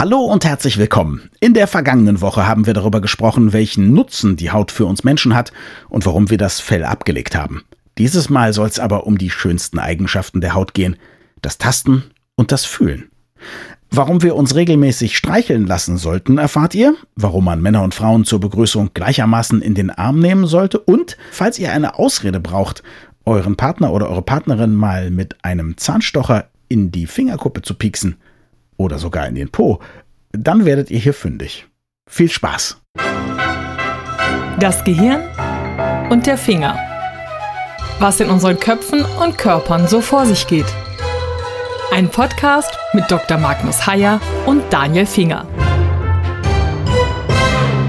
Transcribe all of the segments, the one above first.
Hallo und herzlich willkommen. In der vergangenen Woche haben wir darüber gesprochen, welchen Nutzen die Haut für uns Menschen hat und warum wir das Fell abgelegt haben. Dieses Mal soll es aber um die schönsten Eigenschaften der Haut gehen, das Tasten und das Fühlen. Warum wir uns regelmäßig streicheln lassen sollten, erfahrt ihr, warum man Männer und Frauen zur Begrüßung gleichermaßen in den Arm nehmen sollte und, falls ihr eine Ausrede braucht, euren Partner oder eure Partnerin mal mit einem Zahnstocher in die Fingerkuppe zu pieksen – oder sogar in den Po, dann werdet ihr hier fündig. Viel Spaß! Das Gehirn und der Finger. Was in unseren Köpfen und Körpern so vor sich geht. Ein Podcast mit Dr. Magnus Heyer und Daniel Finger.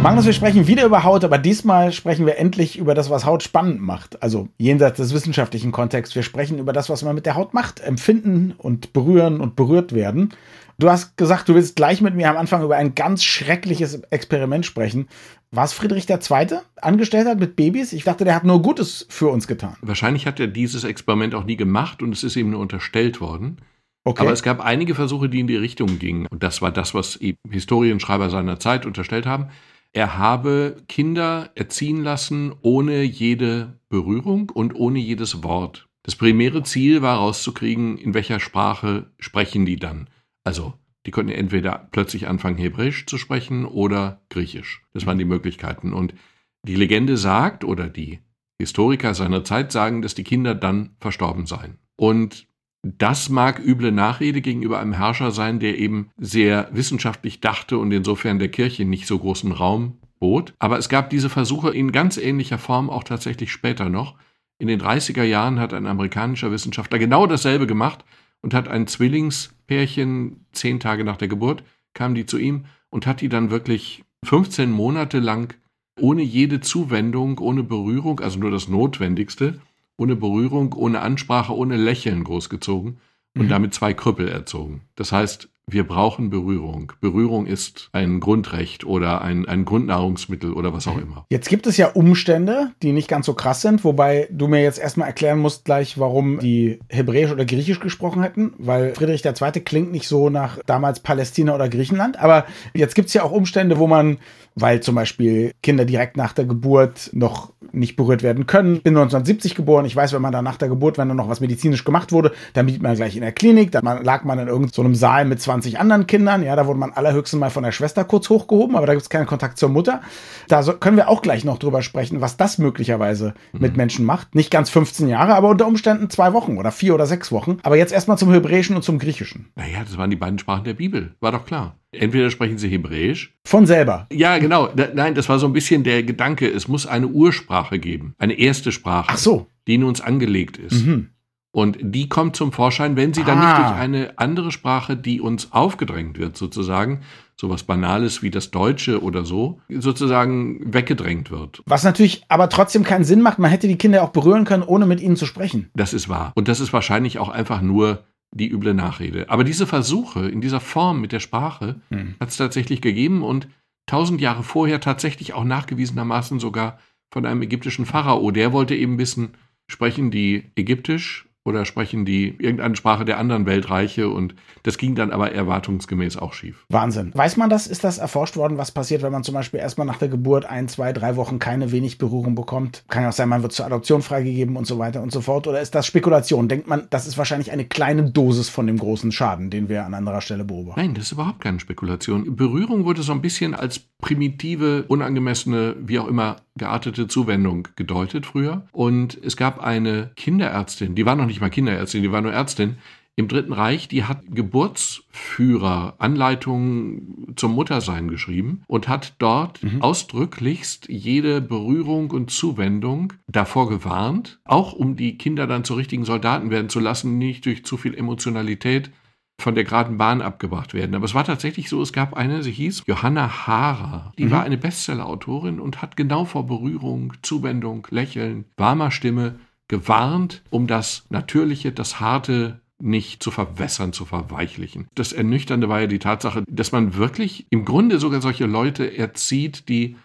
Magnus, wir sprechen wieder über Haut, aber diesmal sprechen wir endlich über das, was Haut spannend macht. Also jenseits des wissenschaftlichen Kontexts. Wir sprechen über das, was man mit der Haut macht. Empfinden und berühren und berührt werden. Du hast gesagt, du willst gleich mit mir am Anfang über ein ganz schreckliches Experiment sprechen. Was Friedrich II. angestellt hat mit Babys? Ich dachte, der hat nur Gutes für uns getan. Wahrscheinlich hat er dieses Experiment auch nie gemacht und es ist ihm nur unterstellt worden. Okay. Aber es gab einige Versuche, die in die Richtung gingen. Und das war das, was Historienschreiber seiner Zeit unterstellt haben. Er habe Kinder erziehen lassen ohne jede Berührung und ohne jedes Wort. Das primäre Ziel war herauszukriegen, in welcher Sprache sprechen die dann. Also, die konnten entweder plötzlich anfangen, Hebräisch zu sprechen oder Griechisch. Das waren die Möglichkeiten. Und die Legende sagt, oder die Historiker seiner Zeit sagen, dass die Kinder dann verstorben seien. Und das mag üble Nachrede gegenüber einem Herrscher sein, der eben sehr wissenschaftlich dachte und insofern der Kirche nicht so großen Raum bot. Aber es gab diese Versuche in ganz ähnlicher Form auch tatsächlich später noch. In den 30er Jahren hat ein amerikanischer Wissenschaftler genau dasselbe gemacht und hat ein Zwillingspärchen zehn Tage nach der Geburt, kam die zu ihm und hat die dann wirklich 15 Monate lang ohne jede Zuwendung, ohne Berührung, also nur das Notwendigste, ohne Berührung, ohne Ansprache, ohne Lächeln großgezogen und mhm. damit zwei Krüppel erzogen. Das heißt, wir brauchen Berührung. Berührung ist ein Grundrecht oder ein, ein Grundnahrungsmittel oder was auch mhm. immer. Jetzt gibt es ja Umstände, die nicht ganz so krass sind, wobei du mir jetzt erstmal erklären musst gleich, warum die Hebräisch oder Griechisch gesprochen hätten, weil Friedrich II. klingt nicht so nach damals Palästina oder Griechenland. Aber jetzt gibt es ja auch Umstände, wo man weil zum Beispiel Kinder direkt nach der Geburt noch nicht berührt werden können. Ich bin 1970 geboren. Ich weiß, wenn man da nach der Geburt, wenn da noch was medizinisch gemacht wurde, dann liegt man gleich in der Klinik. Dann lag man in irgendeinem so Saal mit 20 anderen Kindern. Ja, da wurde man allerhöchstens mal von der Schwester kurz hochgehoben, aber da gibt es keinen Kontakt zur Mutter. Da so, können wir auch gleich noch drüber sprechen, was das möglicherweise mhm. mit Menschen macht. Nicht ganz 15 Jahre, aber unter Umständen zwei Wochen oder vier oder sechs Wochen. Aber jetzt erstmal zum Hebräischen und zum Griechischen. Naja, das waren die beiden Sprachen der Bibel. War doch klar. Entweder sprechen sie Hebräisch. Von selber. Ja, genau. Nein, das war so ein bisschen der Gedanke. Es muss eine Ursprache geben. Eine erste Sprache. Ach so. Die in uns angelegt ist. Mhm. Und die kommt zum Vorschein, wenn sie dann ah. nicht durch eine andere Sprache, die uns aufgedrängt wird, sozusagen, sowas Banales wie das Deutsche oder so, sozusagen weggedrängt wird. Was natürlich aber trotzdem keinen Sinn macht. Man hätte die Kinder auch berühren können, ohne mit ihnen zu sprechen. Das ist wahr. Und das ist wahrscheinlich auch einfach nur die üble Nachrede. Aber diese Versuche in dieser Form mit der Sprache hm. hat es tatsächlich gegeben und tausend Jahre vorher tatsächlich auch nachgewiesenermaßen sogar von einem ägyptischen Pharao. Der wollte eben wissen, sprechen die Ägyptisch oder sprechen die irgendeine Sprache der anderen Weltreiche und das ging dann aber erwartungsgemäß auch schief. Wahnsinn. Weiß man das? Ist das erforscht worden, was passiert, wenn man zum Beispiel erstmal nach der Geburt ein, zwei, drei Wochen keine wenig Berührung bekommt? Kann ja auch sein, man wird zur Adoption freigegeben und so weiter und so fort. Oder ist das Spekulation? Denkt man, das ist wahrscheinlich eine kleine Dosis von dem großen Schaden, den wir an anderer Stelle beobachten? Nein, das ist überhaupt keine Spekulation. Berührung wurde so ein bisschen als primitive, unangemessene, wie auch immer geartete Zuwendung gedeutet früher. Und es gab eine Kinderärztin, die war noch nicht mal Kinderärztin, die war nur Ärztin, im Dritten Reich, die hat Geburtsführer, Anleitungen zum Muttersein geschrieben und hat dort mhm. ausdrücklichst jede Berührung und Zuwendung davor gewarnt, auch um die Kinder dann zu richtigen Soldaten werden zu lassen, nicht durch zu viel Emotionalität von der geraden Bahn abgebracht werden. Aber es war tatsächlich so, es gab eine, sie hieß Johanna Haarer. Die mhm. war eine Bestseller-Autorin und hat genau vor Berührung, Zuwendung, Lächeln, warmer Stimme gewarnt, um das Natürliche, das Harte nicht zu verwässern, zu verweichlichen. Das Ernüchternde war ja die Tatsache, dass man wirklich im Grunde sogar solche Leute erzieht, die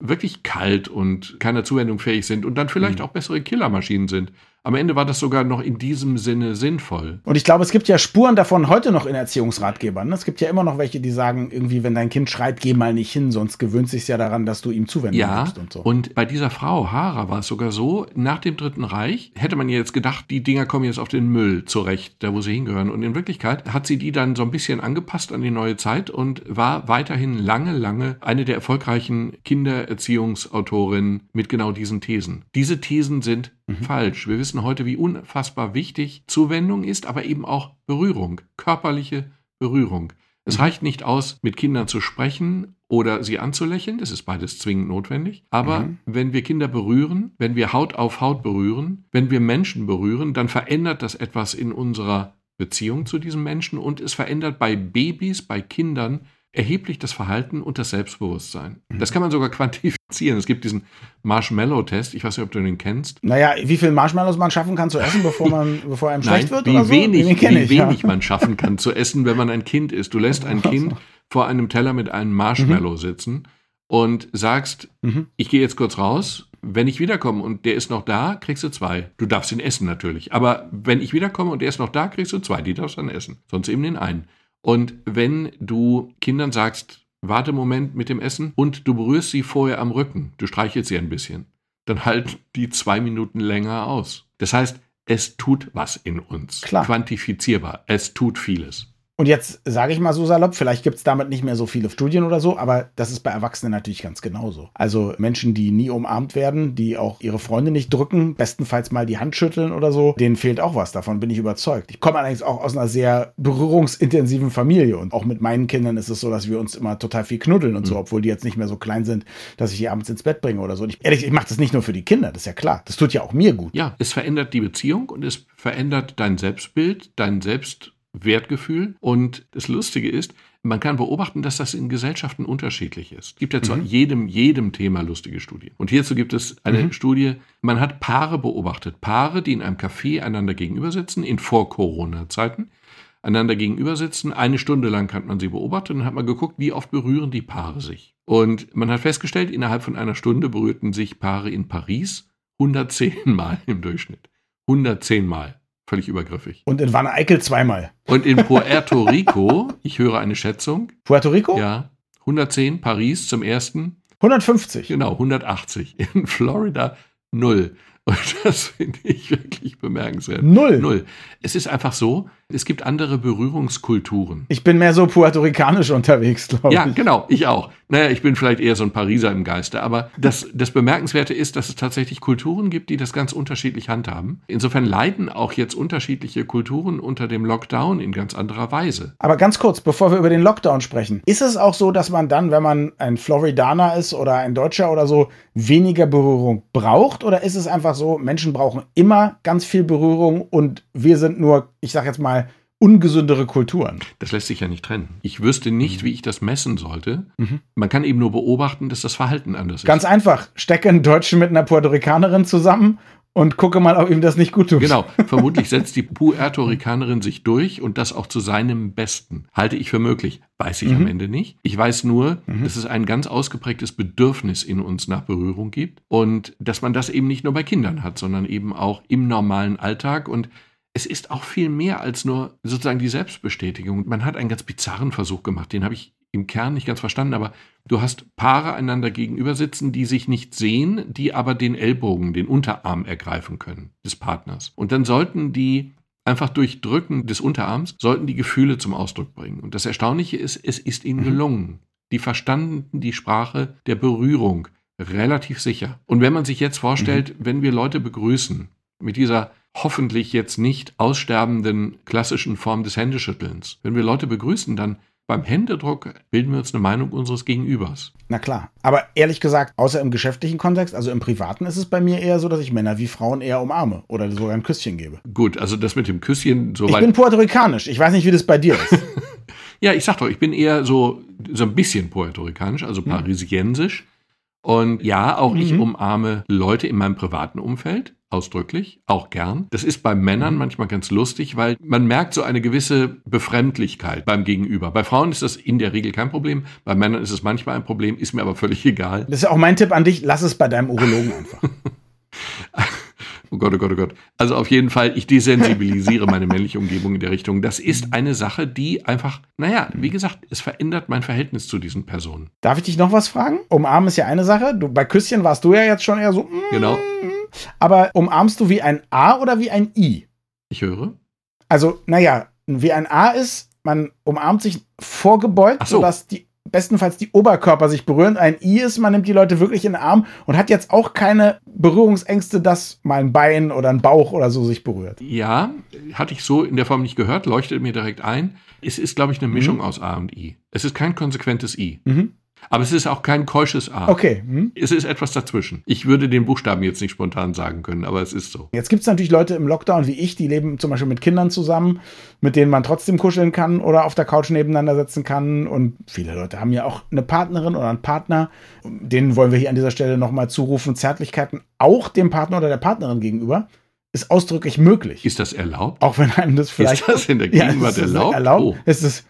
wirklich kalt und keiner Zuwendung fähig sind und dann vielleicht mhm. auch bessere Killermaschinen sind Am Ende war das sogar noch in diesem Sinne sinnvoll. Und ich glaube, es gibt ja Spuren davon heute noch in Erziehungsratgebern. Es gibt ja immer noch welche, die sagen, irgendwie, wenn dein Kind schreit, geh mal nicht hin, sonst gewöhnt sich ja daran, dass du ihm Zuwendung ja, gibst und so. Und bei dieser Frau Hara war es sogar so, nach dem Dritten Reich hätte man jetzt gedacht, die Dinger kommen jetzt auf den Müll zurecht, da wo sie hingehören. Und in Wirklichkeit hat sie die dann so ein bisschen angepasst an die neue Zeit und war weiterhin lange, lange eine der erfolgreichen Kindererziehungsautorinnen mit genau diesen Thesen. Diese Thesen sind mhm. falsch. Wir wissen heute, wie unfassbar wichtig Zuwendung ist, aber eben auch Berührung, körperliche Berührung. Es mhm. reicht nicht aus, mit Kindern zu sprechen oder sie anzulächeln, das ist beides zwingend notwendig. Aber mhm. wenn wir Kinder berühren, wenn wir Haut auf Haut berühren, wenn wir Menschen berühren, dann verändert das etwas in unserer Beziehung zu diesem Menschen und es verändert bei Babys, bei Kindern erheblich das Verhalten und das Selbstbewusstsein. Mhm. Das kann man sogar quantifizieren. Es gibt diesen Marshmallow-Test. Ich weiß nicht, ob du den kennst. Naja, wie viel Marshmallows man schaffen kann zu essen, bevor man, bevor einem schlecht Nein, wird? Wie oder so? wenig, wie ich, wenig ja. man schaffen kann zu essen, wenn man ein Kind ist. Du lässt ein Kind vor einem Teller mit einem Marshmallow mhm. sitzen und sagst, mhm. ich gehe jetzt kurz raus. Wenn ich wiederkomme und der ist noch da, kriegst du zwei. Du darfst ihn essen natürlich. Aber wenn ich wiederkomme und der ist noch da, kriegst du zwei. Die darfst du dann essen. Sonst eben den einen. Und wenn du Kindern sagst, warte einen Moment mit dem Essen und du berührst sie vorher am Rücken, du streichelst sie ein bisschen, dann halt die zwei Minuten länger aus. Das heißt, es tut was in uns. Klar. Quantifizierbar. Es tut vieles. Und jetzt sage ich mal so salopp, vielleicht gibt es damit nicht mehr so viele Studien oder so, aber das ist bei Erwachsenen natürlich ganz genauso. Also Menschen, die nie umarmt werden, die auch ihre Freunde nicht drücken, bestenfalls mal die Hand schütteln oder so, denen fehlt auch was, davon bin ich überzeugt. Ich komme allerdings auch aus einer sehr berührungsintensiven Familie und auch mit meinen Kindern ist es so, dass wir uns immer total viel knuddeln und mhm. so, obwohl die jetzt nicht mehr so klein sind, dass ich die abends ins Bett bringe oder so. Und ich, ehrlich, ich mache das nicht nur für die Kinder, das ist ja klar. Das tut ja auch mir gut. Ja, es verändert die Beziehung und es verändert dein Selbstbild, dein Selbst Wertgefühl. Und das Lustige ist, man kann beobachten, dass das in Gesellschaften unterschiedlich ist. Es gibt ja zu mhm. jedem, jedem Thema lustige Studien. Und hierzu gibt es eine mhm. Studie, man hat Paare beobachtet. Paare, die in einem Café einander gegenüber sitzen, in Vor-Corona-Zeiten, einander gegenüber sitzen. Eine Stunde lang hat man sie beobachtet und hat mal geguckt, wie oft berühren die Paare sich. Und man hat festgestellt, innerhalb von einer Stunde berührten sich Paare in Paris 110 Mal im Durchschnitt. 110 Mal. Völlig übergriffig. Und in Wanne Eickel zweimal. Und in Puerto Rico, ich höre eine Schätzung. Puerto Rico? Ja. 110, Paris zum ersten. 150. Genau, 180. In Florida null. Und das finde ich wirklich bemerkenswert. Null. Null. Es ist einfach so, es gibt andere Berührungskulturen. Ich bin mehr so puerto-ricanisch unterwegs, glaube ich. Ja, genau, ich auch. Naja, ich bin vielleicht eher so ein Pariser im Geiste. Aber das, das Bemerkenswerte ist, dass es tatsächlich Kulturen gibt, die das ganz unterschiedlich handhaben. Insofern leiden auch jetzt unterschiedliche Kulturen unter dem Lockdown in ganz anderer Weise. Aber ganz kurz, bevor wir über den Lockdown sprechen, ist es auch so, dass man dann, wenn man ein Floridaner ist oder ein Deutscher oder so, weniger Berührung braucht? Oder ist es einfach so, Menschen brauchen immer ganz viel Berührung und wir sind nur, ich sag jetzt mal, ungesündere Kulturen. Das lässt sich ja nicht trennen. Ich wüsste nicht, mhm. wie ich das messen sollte. Mhm. Man kann eben nur beobachten, dass das Verhalten anders ist. Ganz einfach. Stecke einen Deutschen mit einer Puerto Ricanerin zusammen und gucke mal, ob ihm das nicht gut tut. Genau. Vermutlich setzt die Puerto Ricanerin sich durch und das auch zu seinem Besten. Halte ich für möglich. Weiß ich mhm. am Ende nicht. Ich weiß nur, mhm. dass es ein ganz ausgeprägtes Bedürfnis in uns nach Berührung gibt und dass man das eben nicht nur bei Kindern hat, sondern eben auch im normalen Alltag und es ist auch viel mehr als nur sozusagen die Selbstbestätigung. Man hat einen ganz bizarren Versuch gemacht, den habe ich im Kern nicht ganz verstanden, aber du hast Paare einander gegenüber sitzen, die sich nicht sehen, die aber den Ellbogen, den Unterarm ergreifen können des Partners. Und dann sollten die einfach durch Drücken des Unterarms, sollten die Gefühle zum Ausdruck bringen. Und das Erstaunliche ist, es ist ihnen mhm. gelungen. Die verstanden die Sprache der Berührung relativ sicher. Und wenn man sich jetzt vorstellt, mhm. wenn wir Leute begrüßen mit dieser hoffentlich jetzt nicht aussterbenden klassischen Form des Händeschüttelns. Wenn wir Leute begrüßen, dann beim Händedruck bilden wir uns eine Meinung unseres Gegenübers. Na klar. Aber ehrlich gesagt, außer im geschäftlichen Kontext, also im privaten, ist es bei mir eher so, dass ich Männer wie Frauen eher umarme oder sogar ein Küsschen gebe. Gut, also das mit dem Küsschen so Ich bin puerto-ricanisch. Ich weiß nicht, wie das bei dir ist. ja, ich sag doch, ich bin eher so, so ein bisschen puerto-ricanisch, also hm. Und ja, auch mhm. ich umarme Leute in meinem privaten Umfeld ausdrücklich, auch gern. Das ist bei Männern manchmal ganz lustig, weil man merkt so eine gewisse Befremdlichkeit beim Gegenüber. Bei Frauen ist das in der Regel kein Problem, bei Männern ist es manchmal ein Problem, ist mir aber völlig egal. Das ist ja auch mein Tipp an dich, lass es bei deinem Urologen einfach. Oh Gott, oh Gott, oh Gott. Also auf jeden Fall, ich desensibilisiere meine männliche Umgebung in der Richtung. Das ist eine Sache, die einfach, naja, wie gesagt, es verändert mein Verhältnis zu diesen Personen. Darf ich dich noch was fragen? Umarmen ist ja eine Sache. Du, bei Küsschen warst du ja jetzt schon eher so. Mm, genau. Aber umarmst du wie ein A oder wie ein I? Ich höre. Also, naja, wie ein A ist, man umarmt sich vorgebeugt, so. sodass die bestenfalls die Oberkörper sich berühren. Ein I ist, man nimmt die Leute wirklich in den Arm und hat jetzt auch keine Berührungsängste, dass mal ein Bein oder ein Bauch oder so sich berührt. Ja, hatte ich so in der Form nicht gehört, leuchtet mir direkt ein. Es ist, glaube ich, eine Mischung mhm. aus A und I. Es ist kein konsequentes I. Mhm. Aber es ist auch kein keusches A. Okay. Hm. Es ist etwas dazwischen. Ich würde den Buchstaben jetzt nicht spontan sagen können, aber es ist so. Jetzt gibt es natürlich Leute im Lockdown wie ich, die leben zum Beispiel mit Kindern zusammen, mit denen man trotzdem kuscheln kann oder auf der Couch nebeneinander sitzen kann. Und viele Leute haben ja auch eine Partnerin oder einen Partner. Denen wollen wir hier an dieser Stelle nochmal zurufen, Zärtlichkeiten auch dem Partner oder der Partnerin gegenüber ist ausdrücklich möglich. Ist das erlaubt? Auch wenn einem das vielleicht. Ist das in der Gegenwart ja, erlaubt? erlaubt? Oh. Ist es,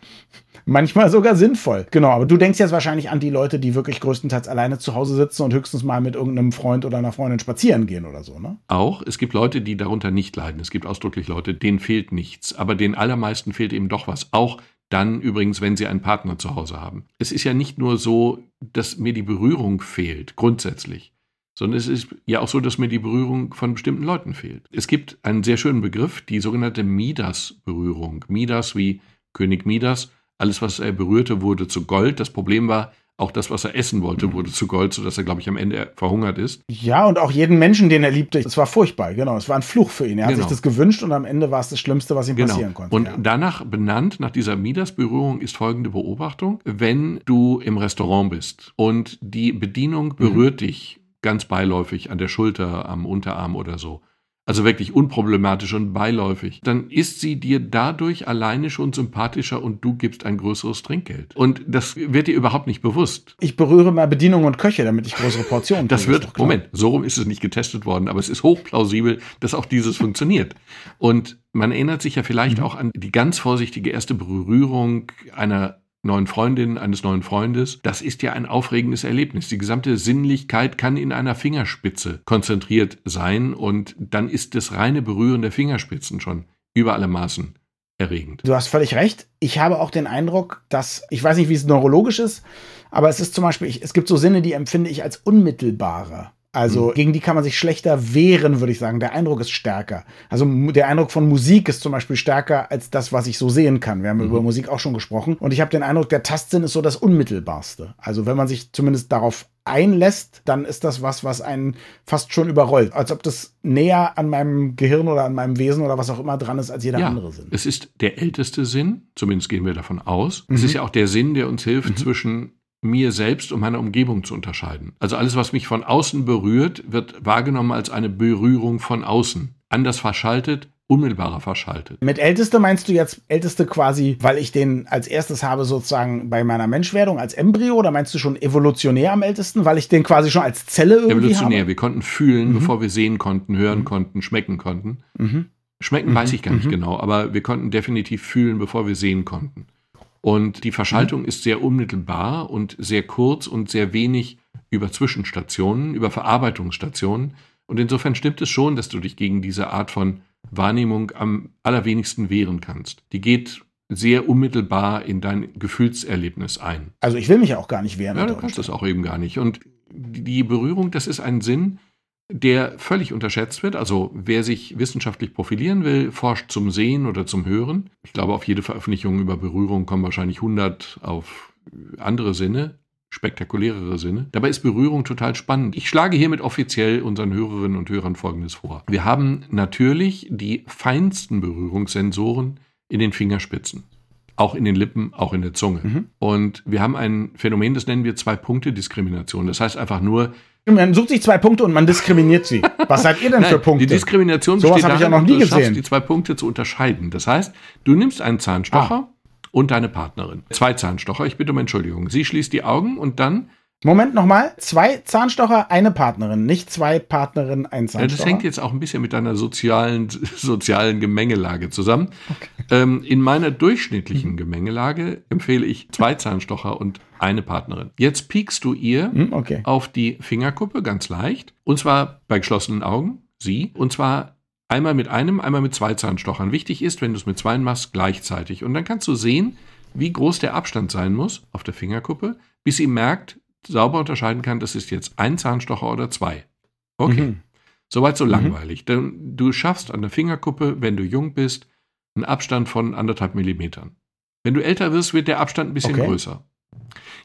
manchmal sogar sinnvoll. Genau, aber du denkst jetzt wahrscheinlich an die Leute, die wirklich größtenteils alleine zu Hause sitzen und höchstens mal mit irgendeinem Freund oder einer Freundin spazieren gehen oder so, ne? Auch. Es gibt Leute, die darunter nicht leiden. Es gibt ausdrücklich Leute, denen fehlt nichts. Aber den allermeisten fehlt eben doch was. Auch dann übrigens, wenn sie einen Partner zu Hause haben. Es ist ja nicht nur so, dass mir die Berührung fehlt, grundsätzlich sondern es ist ja auch so, dass mir die Berührung von bestimmten Leuten fehlt. Es gibt einen sehr schönen Begriff, die sogenannte Midas-Berührung. Midas wie König Midas alles, was er berührte, wurde zu Gold. Das Problem war, auch das, was er essen wollte, wurde zu Gold, sodass er, glaube ich, am Ende verhungert ist. Ja, und auch jeden Menschen, den er liebte. Es war furchtbar, genau. Es war ein Fluch für ihn. Er hat genau. sich das gewünscht und am Ende war es das Schlimmste, was ihm genau. passieren konnte. Und ja. danach benannt, nach dieser Midas-Berührung, ist folgende Beobachtung. Wenn du im Restaurant bist und die Bedienung berührt mhm. dich ganz beiläufig an der Schulter, am Unterarm oder so, also wirklich unproblematisch und beiläufig, dann ist sie dir dadurch alleine schon sympathischer und du gibst ein größeres Trinkgeld. Und das wird dir überhaupt nicht bewusst. Ich berühre mal Bedienung und Köche, damit ich größere Portionen Das wird, Moment, so rum ist es nicht getestet worden, aber es ist hochplausibel, dass auch dieses funktioniert. Und man erinnert sich ja vielleicht mhm. auch an die ganz vorsichtige erste Berührung einer neuen Freundin, eines neuen Freundes, das ist ja ein aufregendes Erlebnis. Die gesamte Sinnlichkeit kann in einer Fingerspitze konzentriert sein und dann ist das reine Berühren der Fingerspitzen schon über alle Maßen erregend. Du hast völlig recht. Ich habe auch den Eindruck, dass, ich weiß nicht, wie es neurologisch ist, aber es ist zum Beispiel, ich, es gibt so Sinne, die empfinde ich als unmittelbarer. Also mhm. gegen die kann man sich schlechter wehren, würde ich sagen. Der Eindruck ist stärker. Also der Eindruck von Musik ist zum Beispiel stärker als das, was ich so sehen kann. Wir haben mhm. über Musik auch schon gesprochen. Und ich habe den Eindruck, der Tastsinn ist so das Unmittelbarste. Also wenn man sich zumindest darauf einlässt, dann ist das was, was einen fast schon überrollt. Als ob das näher an meinem Gehirn oder an meinem Wesen oder was auch immer dran ist als jeder ja, andere Sinn. Es ist der älteste Sinn, zumindest gehen wir davon aus. Mhm. Es ist ja auch der Sinn, der uns hilft, mhm. zwischen mir selbst und meiner Umgebung zu unterscheiden. Also alles, was mich von außen berührt, wird wahrgenommen als eine Berührung von außen. Anders verschaltet, unmittelbarer verschaltet. Mit Älteste meinst du jetzt Älteste quasi, weil ich den als erstes habe sozusagen bei meiner Menschwerdung als Embryo oder meinst du schon evolutionär am ältesten, weil ich den quasi schon als Zelle irgendwie Evolutionär, habe? wir konnten fühlen, mhm. bevor wir sehen konnten, hören mhm. konnten, schmecken konnten. Mhm. Schmecken mhm. weiß ich gar nicht mhm. genau, aber wir konnten definitiv fühlen, bevor wir sehen konnten. Und die Verschaltung mhm. ist sehr unmittelbar und sehr kurz und sehr wenig über Zwischenstationen, über Verarbeitungsstationen. Und insofern stimmt es schon, dass du dich gegen diese Art von Wahrnehmung am allerwenigsten wehren kannst. Die geht sehr unmittelbar in dein Gefühlserlebnis ein. Also ich will mich auch gar nicht wehren. Ja, du kannst das auch eben gar nicht. Und die Berührung, das ist ein Sinn, der völlig unterschätzt wird. Also wer sich wissenschaftlich profilieren will, forscht zum Sehen oder zum Hören. Ich glaube, auf jede Veröffentlichung über Berührung kommen wahrscheinlich 100 auf andere Sinne, spektakulärere Sinne. Dabei ist Berührung total spannend. Ich schlage hiermit offiziell unseren Hörerinnen und Hörern Folgendes vor. Wir haben natürlich die feinsten Berührungssensoren in den Fingerspitzen. Auch in den Lippen, auch in der Zunge. Mhm. Und wir haben ein Phänomen, das nennen wir Zwei-Punkte-Diskrimination. Das heißt einfach nur, man sucht sich zwei Punkte und man diskriminiert sie. Was seid ihr denn Nein, für Punkte? Die Diskrimination so besteht darin, ich ja noch nie du gesehen. die zwei Punkte zu unterscheiden. Das heißt, du nimmst einen Zahnstocher ah. und deine Partnerin. Zwei Zahnstocher, ich bitte um Entschuldigung. Sie schließt die Augen und dann Moment nochmal, zwei Zahnstocher, eine Partnerin, nicht zwei Partnerinnen, ein Zahnstocher. Ja, das hängt jetzt auch ein bisschen mit deiner sozialen, sozialen Gemengelage zusammen. Okay. Ähm, in meiner durchschnittlichen mhm. Gemengelage empfehle ich zwei Zahnstocher und eine Partnerin. Jetzt piekst du ihr mhm, okay. auf die Fingerkuppe ganz leicht, und zwar bei geschlossenen Augen. sie. Und zwar einmal mit einem, einmal mit zwei Zahnstochern. Wichtig ist, wenn du es mit zwei machst, gleichzeitig. Und dann kannst du sehen, wie groß der Abstand sein muss auf der Fingerkuppe, bis sie merkt, sauber unterscheiden kann, das ist jetzt ein Zahnstocher oder zwei. Okay. Mhm. Soweit so mhm. langweilig. Denn du schaffst an der Fingerkuppe, wenn du jung bist, einen Abstand von anderthalb Millimetern. Wenn du älter wirst, wird der Abstand ein bisschen okay. größer.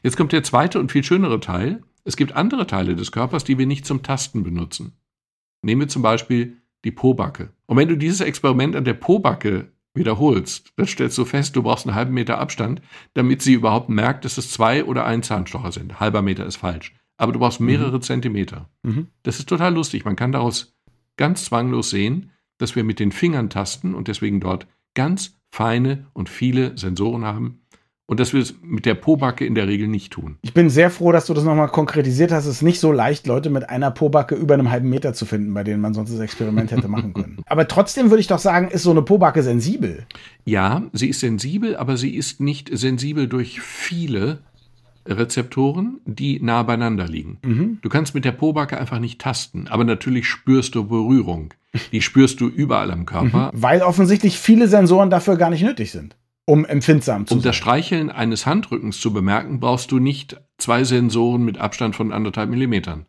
Jetzt kommt der zweite und viel schönere Teil. Es gibt andere Teile des Körpers, die wir nicht zum Tasten benutzen. Nehmen wir zum Beispiel die Pobacke. Und wenn du dieses Experiment an der Pobacke wiederholst, dann stellst du fest, du brauchst einen halben Meter Abstand, damit sie überhaupt merkt, dass es zwei oder ein Zahnstocher sind. Halber Meter ist falsch. Aber du brauchst mehrere mhm. Zentimeter. Mhm. Das ist total lustig. Man kann daraus ganz zwanglos sehen, dass wir mit den Fingern tasten und deswegen dort ganz feine und viele Sensoren haben, und dass wir es mit der Pobacke in der Regel nicht tun. Ich bin sehr froh, dass du das nochmal konkretisiert hast. Es ist nicht so leicht, Leute mit einer Pobacke über einem halben Meter zu finden, bei denen man sonst das Experiment hätte machen können. Aber trotzdem würde ich doch sagen, ist so eine Pobacke sensibel. Ja, sie ist sensibel, aber sie ist nicht sensibel durch viele Rezeptoren, die nah beieinander liegen. Mhm. Du kannst mit der Pobacke einfach nicht tasten, aber natürlich spürst du Berührung. Die spürst du überall am Körper. Mhm. Weil offensichtlich viele Sensoren dafür gar nicht nötig sind um empfindsam zu um sein. Um das Streicheln eines Handrückens zu bemerken, brauchst du nicht zwei Sensoren mit Abstand von anderthalb Millimetern.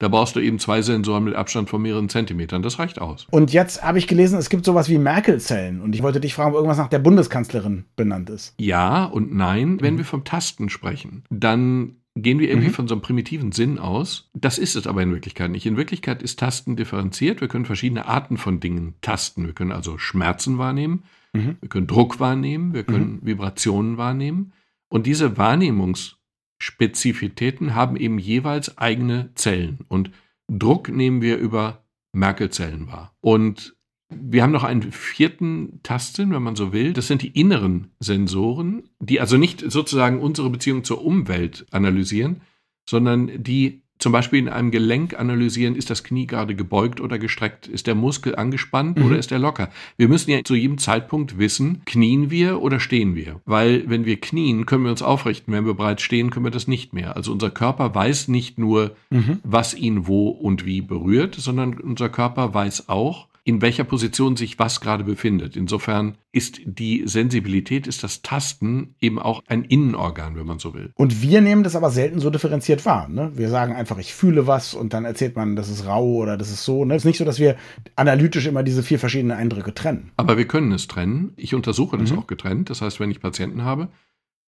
Da brauchst du eben zwei Sensoren mit Abstand von mehreren Zentimetern. Das reicht aus. Und jetzt habe ich gelesen, es gibt sowas wie Merkel-Zellen. Und ich wollte dich fragen, ob irgendwas nach der Bundeskanzlerin benannt ist. Ja und nein. Wenn mhm. wir vom Tasten sprechen, dann gehen wir irgendwie mhm. von so einem primitiven Sinn aus. Das ist es aber in Wirklichkeit nicht. In Wirklichkeit ist Tasten differenziert. Wir können verschiedene Arten von Dingen tasten. Wir können also Schmerzen wahrnehmen. Mhm. Wir können Druck wahrnehmen, wir können mhm. Vibrationen wahrnehmen. Und diese Wahrnehmungsspezifitäten haben eben jeweils eigene Zellen. Und Druck nehmen wir über Merkel-Zellen wahr. Und wir haben noch einen vierten Tasten, wenn man so will. Das sind die inneren Sensoren, die also nicht sozusagen unsere Beziehung zur Umwelt analysieren, sondern die zum Beispiel in einem Gelenk analysieren, ist das Knie gerade gebeugt oder gestreckt? Ist der Muskel angespannt mhm. oder ist er locker? Wir müssen ja zu jedem Zeitpunkt wissen, knien wir oder stehen wir? Weil wenn wir knien, können wir uns aufrichten. Wenn wir bereits stehen, können wir das nicht mehr. Also unser Körper weiß nicht nur, mhm. was ihn wo und wie berührt, sondern unser Körper weiß auch, in welcher Position sich was gerade befindet. Insofern ist die Sensibilität, ist das Tasten eben auch ein Innenorgan, wenn man so will. Und wir nehmen das aber selten so differenziert wahr. Ne? Wir sagen einfach, ich fühle was und dann erzählt man, das ist rau oder das ist so. Ne? Es ist nicht so, dass wir analytisch immer diese vier verschiedenen Eindrücke trennen. Aber wir können es trennen. Ich untersuche das mhm. auch getrennt. Das heißt, wenn ich Patienten habe,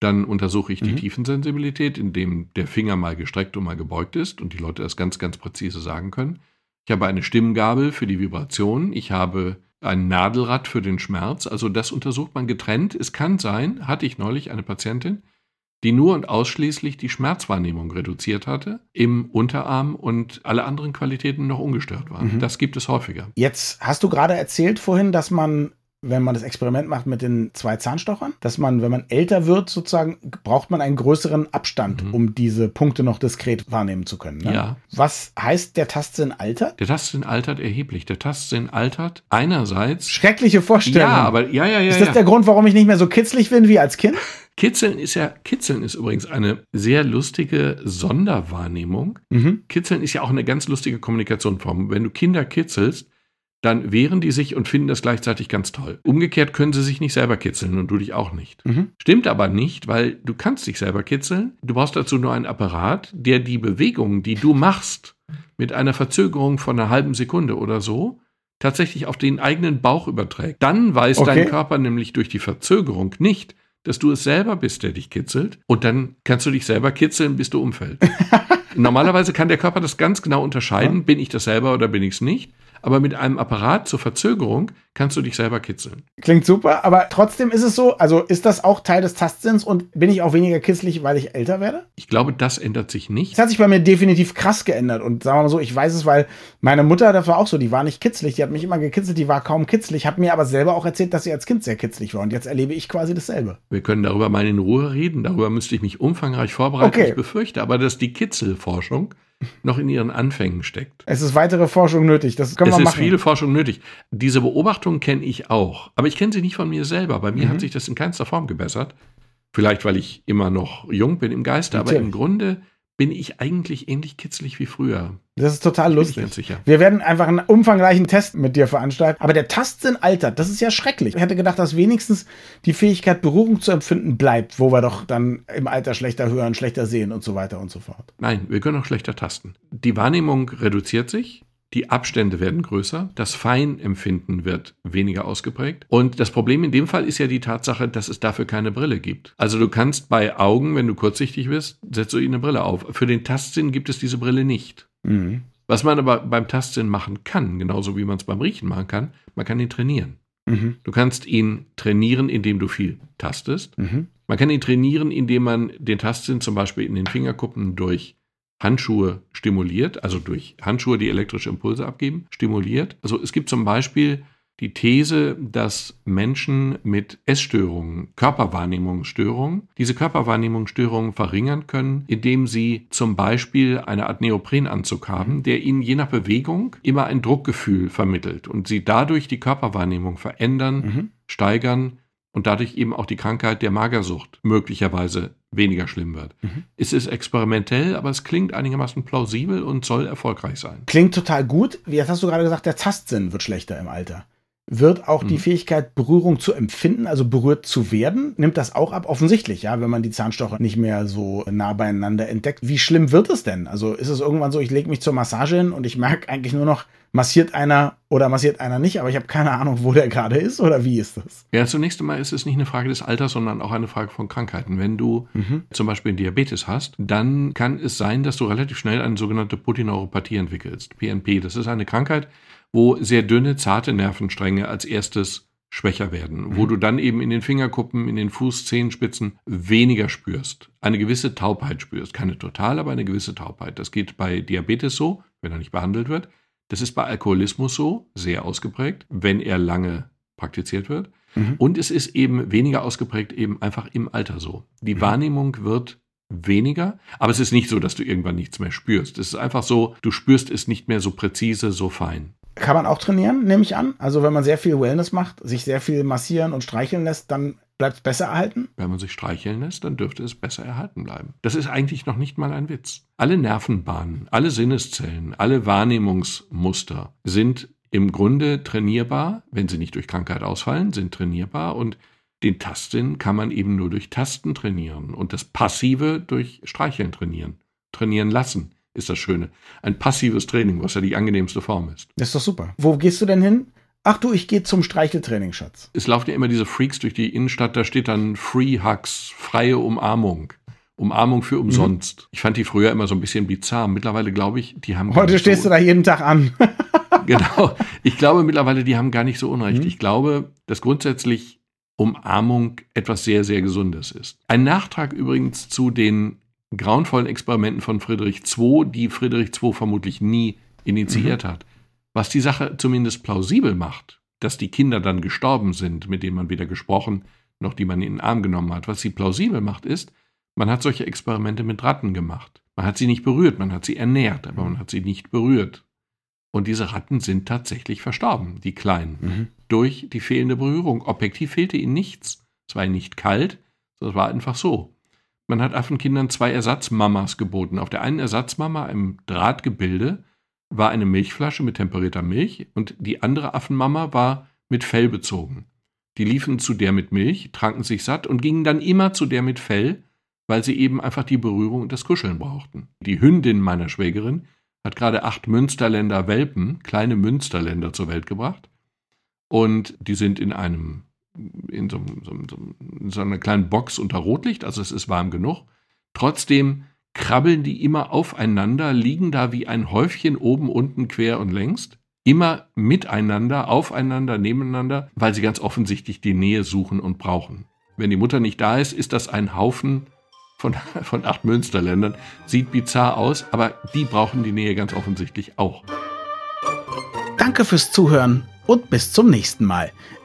dann untersuche ich die mhm. Tiefensensibilität, indem der Finger mal gestreckt und mal gebeugt ist und die Leute das ganz, ganz präzise sagen können. Ich habe eine Stimmgabel für die Vibration. Ich habe ein Nadelrad für den Schmerz. Also das untersucht man getrennt. Es kann sein, hatte ich neulich eine Patientin, die nur und ausschließlich die Schmerzwahrnehmung reduziert hatte, im Unterarm und alle anderen Qualitäten noch ungestört waren. Mhm. Das gibt es häufiger. Jetzt hast du gerade erzählt vorhin, dass man wenn man das Experiment macht mit den zwei Zahnstochern, dass man, wenn man älter wird, sozusagen, braucht man einen größeren Abstand, mhm. um diese Punkte noch diskret wahrnehmen zu können. Ne? Ja. Was heißt, der Tastsinn altert? Der Tastsinn altert erheblich. Der Tastsinn altert einerseits. Schreckliche Vorstellung. Ja, aber ja, ja, ja. Ist das ja. der Grund, warum ich nicht mehr so kitzlig bin wie als Kind? Kitzeln ist ja, Kitzeln ist übrigens eine sehr lustige Sonderwahrnehmung. Mhm. Kitzeln ist ja auch eine ganz lustige Kommunikationsform. Wenn du Kinder kitzelst, dann wehren die sich und finden das gleichzeitig ganz toll. Umgekehrt können sie sich nicht selber kitzeln und du dich auch nicht. Mhm. Stimmt aber nicht, weil du kannst dich selber kitzeln. Du brauchst dazu nur einen Apparat, der die Bewegungen, die du machst, mit einer Verzögerung von einer halben Sekunde oder so, tatsächlich auf den eigenen Bauch überträgt. Dann weiß okay. dein Körper nämlich durch die Verzögerung nicht, dass du es selber bist, der dich kitzelt. Und dann kannst du dich selber kitzeln, bis du umfällst. Normalerweise kann der Körper das ganz genau unterscheiden, bin ich das selber oder bin ich es nicht aber mit einem Apparat zur Verzögerung kannst du dich selber kitzeln. Klingt super, aber trotzdem ist es so, also ist das auch Teil des Tastsinns und bin ich auch weniger kitzlig, weil ich älter werde? Ich glaube, das ändert sich nicht. Das hat sich bei mir definitiv krass geändert und sagen wir mal so, ich weiß es, weil meine Mutter, das war auch so, die war nicht kitzlig, die hat mich immer gekitzelt, die war kaum kitzlig, hat mir aber selber auch erzählt, dass sie als Kind sehr kitzlig war und jetzt erlebe ich quasi dasselbe. Wir können darüber mal in Ruhe reden, darüber müsste ich mich umfangreich vorbereiten, okay. ich befürchte, aber dass die Kitzelforschung noch in ihren Anfängen steckt. Es ist weitere Forschung nötig. Das können es wir machen. Es ist viele Forschung nötig. Diese Beobachtung kenne ich auch. Aber ich kenne sie nicht von mir selber. Bei mir mhm. hat sich das in keinster Form gebessert. Vielleicht, weil ich immer noch jung bin im Geiste. Natürlich. Aber im Grunde bin ich eigentlich ähnlich kitzlig wie früher. Das ist total lustig. Bin sicher. Wir werden einfach einen umfangreichen Test mit dir veranstalten. Aber der Tastsinn altert. Das ist ja schrecklich. Ich hätte gedacht, dass wenigstens die Fähigkeit, Berührung zu empfinden, bleibt, wo wir doch dann im Alter schlechter hören, schlechter sehen und so weiter und so fort. Nein, wir können auch schlechter tasten. Die Wahrnehmung reduziert sich. Die Abstände werden größer, das Feinempfinden wird weniger ausgeprägt. Und das Problem in dem Fall ist ja die Tatsache, dass es dafür keine Brille gibt. Also du kannst bei Augen, wenn du kurzsichtig bist, setzt du ihnen eine Brille auf. Für den Tastsinn gibt es diese Brille nicht. Mhm. Was man aber beim Tastsinn machen kann, genauso wie man es beim Riechen machen kann, man kann ihn trainieren. Mhm. Du kannst ihn trainieren, indem du viel tastest. Mhm. Man kann ihn trainieren, indem man den Tastsinn zum Beispiel in den Fingerkuppen durch Handschuhe stimuliert, also durch Handschuhe, die elektrische Impulse abgeben, stimuliert. Also es gibt zum Beispiel die These, dass Menschen mit Essstörungen, Körperwahrnehmungsstörungen, diese Körperwahrnehmungsstörungen verringern können, indem sie zum Beispiel eine Art Neoprenanzug haben, der ihnen je nach Bewegung immer ein Druckgefühl vermittelt und sie dadurch die Körperwahrnehmung verändern, mhm. steigern und dadurch eben auch die Krankheit der Magersucht möglicherweise weniger schlimm wird. Mhm. Es ist experimentell, aber es klingt einigermaßen plausibel und soll erfolgreich sein. Klingt total gut. Jetzt hast du gerade gesagt, der Tastsinn wird schlechter im Alter. Wird auch mhm. die Fähigkeit, Berührung zu empfinden, also berührt zu werden, nimmt das auch ab? Offensichtlich, ja, wenn man die Zahnstocher nicht mehr so nah beieinander entdeckt. Wie schlimm wird es denn? Also ist es irgendwann so, ich lege mich zur Massage hin und ich merke eigentlich nur noch, massiert einer oder massiert einer nicht, aber ich habe keine Ahnung, wo der gerade ist oder wie ist das? Ja, zunächst einmal ist es nicht eine Frage des Alters, sondern auch eine Frage von Krankheiten. Wenn du mhm. zum Beispiel Diabetes hast, dann kann es sein, dass du relativ schnell eine sogenannte Putineuropathie entwickelst. PNP, das ist eine Krankheit, wo sehr dünne, zarte Nervenstränge als erstes schwächer werden, mhm. wo du dann eben in den Fingerkuppen, in den Fußzehenspitzen weniger spürst, eine gewisse Taubheit spürst, keine total, aber eine gewisse Taubheit. Das geht bei Diabetes so, wenn er nicht behandelt wird. Das ist bei Alkoholismus so, sehr ausgeprägt, wenn er lange praktiziert wird. Mhm. Und es ist eben weniger ausgeprägt eben einfach im Alter so. Die mhm. Wahrnehmung wird weniger, aber es ist nicht so, dass du irgendwann nichts mehr spürst. Es ist einfach so, du spürst es nicht mehr so präzise, so fein. Kann man auch trainieren, nehme ich an. Also wenn man sehr viel Wellness macht, sich sehr viel massieren und streicheln lässt, dann bleibt es besser erhalten? Wenn man sich streicheln lässt, dann dürfte es besser erhalten bleiben. Das ist eigentlich noch nicht mal ein Witz. Alle Nervenbahnen, alle Sinneszellen, alle Wahrnehmungsmuster sind im Grunde trainierbar, wenn sie nicht durch Krankheit ausfallen, sind trainierbar und den Tastsinn kann man eben nur durch Tasten trainieren und das Passive durch Streicheln trainieren, trainieren lassen ist das Schöne. Ein passives Training, was ja die angenehmste Form ist. Das ist doch super. Wo gehst du denn hin? Ach du, ich gehe zum Streicheltraining, Schatz. Es laufen ja immer diese Freaks durch die Innenstadt, da steht dann Free Hugs, freie Umarmung. Umarmung für umsonst. Mhm. Ich fand die früher immer so ein bisschen bizarr. Mittlerweile glaube ich, die haben. Heute stehst so du da jeden Tag an. genau. Ich glaube mittlerweile, die haben gar nicht so unrecht. Mhm. Ich glaube, dass grundsätzlich Umarmung etwas sehr, sehr Gesundes ist. Ein Nachtrag übrigens zu den grauenvollen Experimenten von Friedrich II, die Friedrich II vermutlich nie initiiert mhm. hat. Was die Sache zumindest plausibel macht, dass die Kinder dann gestorben sind, mit denen man weder gesprochen noch die man in den Arm genommen hat. Was sie plausibel macht, ist, man hat solche Experimente mit Ratten gemacht. Man hat sie nicht berührt, man hat sie ernährt, aber man hat sie nicht berührt. Und diese Ratten sind tatsächlich verstorben, die Kleinen, mhm. durch die fehlende Berührung. Objektiv fehlte ihnen nichts. Es war ihnen nicht kalt, es war einfach so. Man hat Affenkindern zwei Ersatzmamas geboten. Auf der einen Ersatzmama im Drahtgebilde war eine Milchflasche mit temperierter Milch und die andere Affenmama war mit Fell bezogen. Die liefen zu der mit Milch, tranken sich satt und gingen dann immer zu der mit Fell, weil sie eben einfach die Berührung und das Kuscheln brauchten. Die Hündin meiner Schwägerin hat gerade acht Münsterländer Welpen, kleine Münsterländer zur Welt gebracht. Und die sind in einem in so, so, in so einer kleinen Box unter Rotlicht, also es ist warm genug. Trotzdem krabbeln die immer aufeinander, liegen da wie ein Häufchen oben, unten, quer und längst, immer miteinander, aufeinander, nebeneinander, weil sie ganz offensichtlich die Nähe suchen und brauchen. Wenn die Mutter nicht da ist, ist das ein Haufen von, von acht Münsterländern. Sieht bizarr aus, aber die brauchen die Nähe ganz offensichtlich auch. Danke fürs Zuhören und bis zum nächsten Mal.